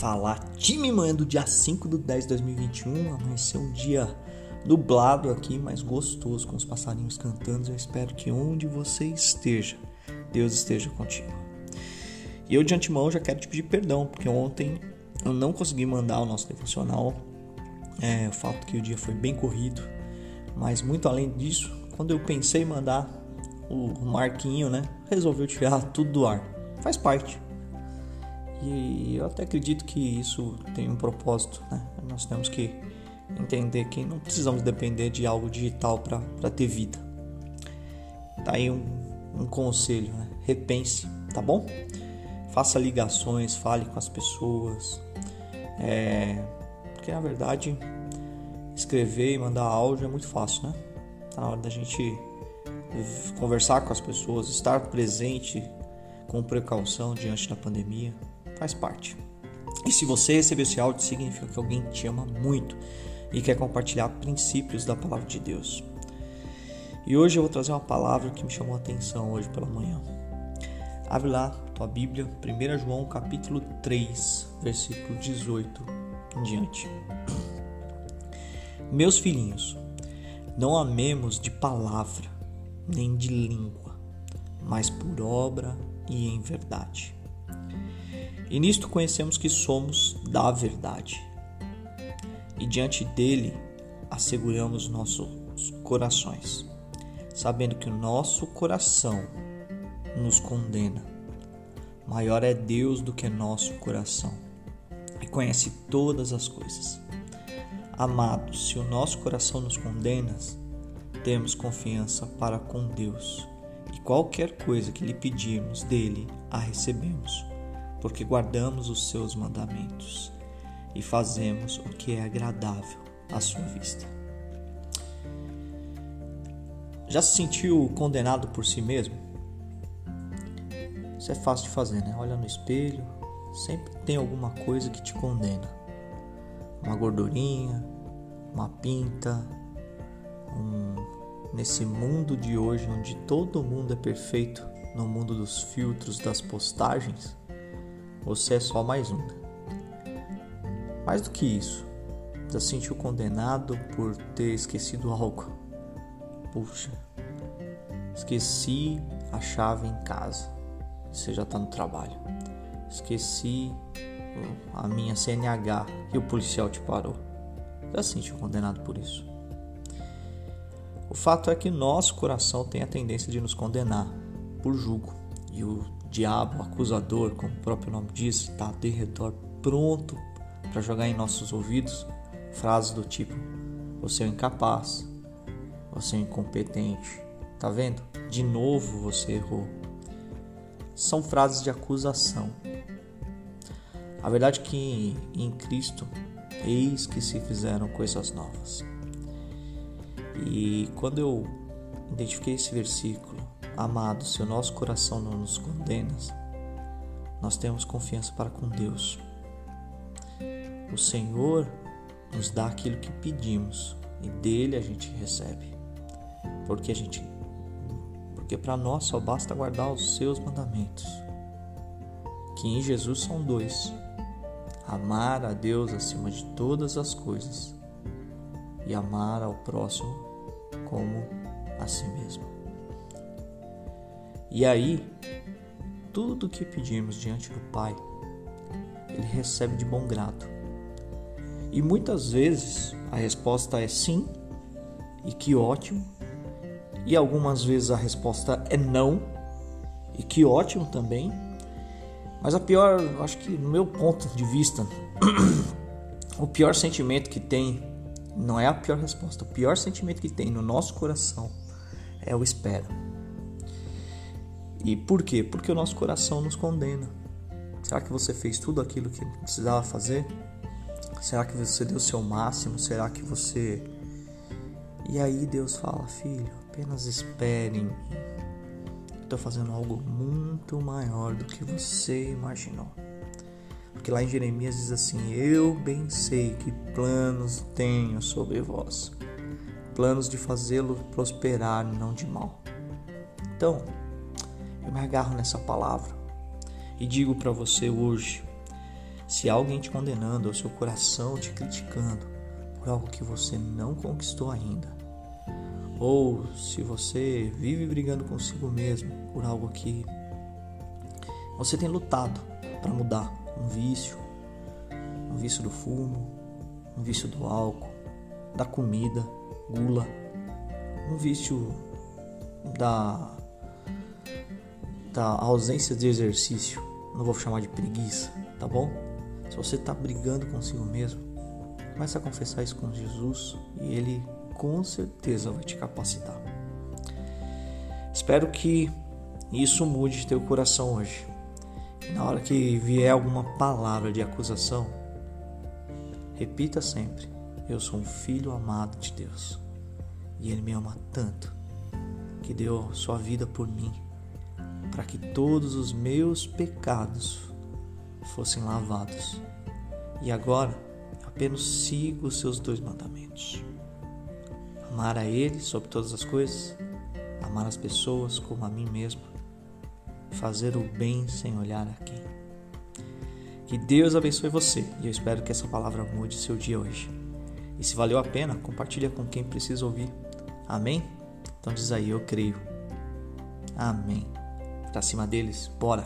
falar time manhã do dia 5 do 10 de 2021. Amanheceu um dia nublado aqui, mas gostoso, com os passarinhos cantando. Eu espero que onde você esteja, Deus esteja contigo. E eu de antemão já quero te pedir perdão, porque ontem eu não consegui mandar o nosso devocional. É, o fato que o dia foi bem corrido, mas muito além disso, quando eu pensei em mandar o Marquinho, né, resolveu tirar tudo do ar. Faz parte. E eu até acredito que isso tem um propósito, né? Nós temos que entender que não precisamos depender de algo digital para ter vida. Tá aí um, um conselho, né? repense, tá bom? Faça ligações, fale com as pessoas, é, porque na verdade escrever e mandar áudio é muito fácil, né? Tá na hora da gente conversar com as pessoas, estar presente com precaução diante da pandemia, faz parte. E se você receber esse áudio, significa que alguém te ama muito e quer compartilhar princípios da palavra de Deus. E hoje eu vou trazer uma palavra que me chamou a atenção hoje pela manhã. Abre lá tua Bíblia, 1 João capítulo 3, versículo 18 em diante. Meus filhinhos, não amemos de palavra, nem de língua, mas por obra e em verdade. E nisto conhecemos que somos da verdade e diante dele asseguramos nossos corações, sabendo que o nosso coração nos condena. Maior é Deus do que nosso coração e conhece todas as coisas. Amados, se o nosso coração nos condena, temos confiança para com Deus e qualquer coisa que lhe pedirmos dele a recebemos, porque guardamos os seus mandamentos e fazemos o que é agradável à sua vista. Já se sentiu condenado por si mesmo? Isso é fácil de fazer, né? Olha no espelho, sempre tem alguma coisa que te condena. Uma gordurinha, uma pinta, um... nesse mundo de hoje onde todo mundo é perfeito, no mundo dos filtros, das postagens, você é só mais um. Mais do que isso, já se sentiu condenado por ter esquecido algo. Puxa, esqueci a chave em casa. Você já está no trabalho. Esqueci a minha CNH e o policial te parou. Já se sentiu condenado por isso. O fato é que nosso coração tem a tendência de nos condenar por julgo. E o diabo, acusador, como o próprio nome diz, está de redor pronto para jogar em nossos ouvidos frases do tipo: você é incapaz, você é incompetente, tá vendo? De novo você errou. São frases de acusação. A verdade é que em Cristo, eis que se fizeram coisas novas. E quando eu identifiquei esse versículo, amado, se o nosso coração não nos condena, nós temos confiança para com Deus o Senhor nos dá aquilo que pedimos e dele a gente recebe. Porque a gente porque para nós só basta guardar os seus mandamentos. Que em Jesus são dois: amar a Deus acima de todas as coisas e amar ao próximo como a si mesmo. E aí, tudo que pedimos diante do Pai, ele recebe de bom grado e muitas vezes a resposta é sim, e que ótimo. E algumas vezes a resposta é não, e que ótimo também. Mas a pior, acho que no meu ponto de vista, o pior sentimento que tem não é a pior resposta. O pior sentimento que tem no nosso coração é o espera. E por quê? Porque o nosso coração nos condena. Será que você fez tudo aquilo que precisava fazer? Será que você deu o seu máximo? Será que você. E aí Deus fala, filho, apenas espere em mim. Estou fazendo algo muito maior do que você imaginou. Porque lá em Jeremias diz assim: Eu bem sei que planos tenho sobre vós, planos de fazê-lo prosperar, não de mal. Então, eu me agarro nessa palavra e digo para você hoje: Se alguém te condenando ou seu coração te criticando por algo que você não conquistou ainda, ou se você vive brigando consigo mesmo por algo que você tem lutado para mudar, um vício, um vício do fumo, um vício do álcool, da comida, gula, um vício da da ausência de exercício, não vou chamar de preguiça, tá bom? Se você está brigando consigo mesmo, comece a confessar isso com Jesus e Ele com certeza vai te capacitar. Espero que isso mude teu coração hoje. Na hora que vier alguma palavra de acusação, repita sempre: Eu sou um filho amado de Deus e Ele me ama tanto que deu sua vida por mim para que todos os meus pecados fossem lavados. E agora apenas sigo os seus dois mandamentos: amar a Ele sobre todas as coisas, amar as pessoas como a mim mesmo, fazer o bem sem olhar a quem. Que Deus abençoe você e eu espero que essa palavra mude seu dia hoje. E se valeu a pena, compartilha com quem precisa ouvir. Amém? Então diz aí, eu creio. Amém. Pra cima deles, bora!